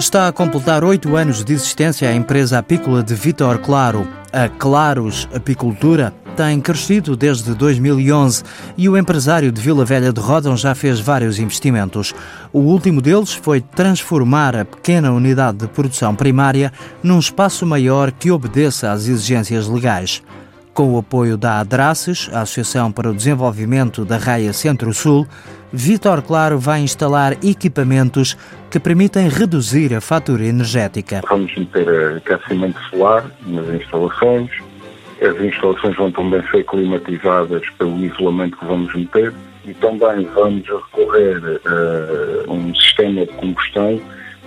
Está a completar oito anos de existência a empresa apícola de Vitor Claro. A Claros Apicultura tem crescido desde 2011 e o empresário de Vila Velha de Rodão já fez vários investimentos. O último deles foi transformar a pequena unidade de produção primária num espaço maior que obedeça às exigências legais. Com o apoio da ADRACES, a Associação para o Desenvolvimento da Raia Centro-Sul, Vitor Claro vai instalar equipamentos que permitem reduzir a fatura energética. Vamos meter aquecimento solar nas instalações, as instalações vão também ser climatizadas pelo isolamento que vamos meter e também vamos recorrer a um sistema de combustão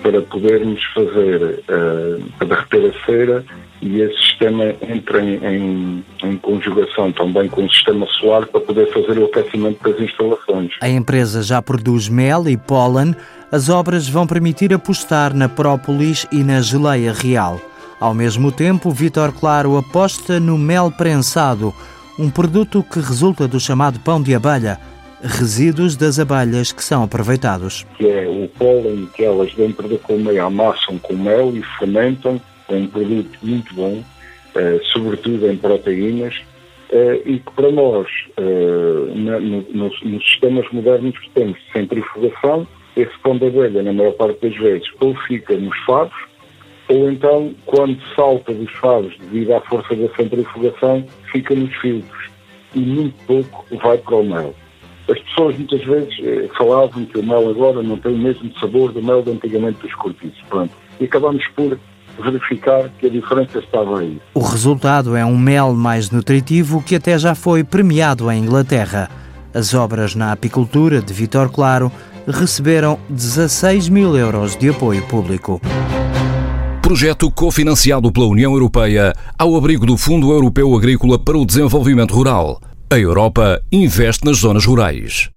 para podermos fazer, uh, para derreter a cera e esse sistema entra em, em, em, conjugação também com o sistema solar para poder fazer o aquecimento das instalações. A empresa já produz mel e pólen. As obras vão permitir apostar na própolis e na geleia real. Ao mesmo tempo, Vitor Claro aposta no mel prensado, um produto que resulta do chamado pão de abelha, resíduos das abelhas que são aproveitados. Que é o pólen que elas dentro da colmeia amassam com mel e fermentam é um produto muito bom, eh, sobretudo em proteínas, eh, e que para nós, eh, nos, sistemas modernos que temos de centrifugação, esse pão de abelha, na maior parte das vezes, ou fica nos favos, ou então, quando salta dos favos devido à força da centrifugação, fica nos filtros. E muito pouco vai para o mel. As pessoas muitas vezes falavam que o mel agora não tem o mesmo sabor do mel de antigamente dos cortiços. Pronto. E acabamos por verificar que a diferença estava aí. O resultado é um mel mais nutritivo que até já foi premiado em Inglaterra. As obras na apicultura de Vitor Claro receberam 16 mil euros de apoio público. Projeto cofinanciado pela União Europeia ao abrigo do Fundo Europeu Agrícola para o Desenvolvimento Rural. A Europa investe nas zonas rurais.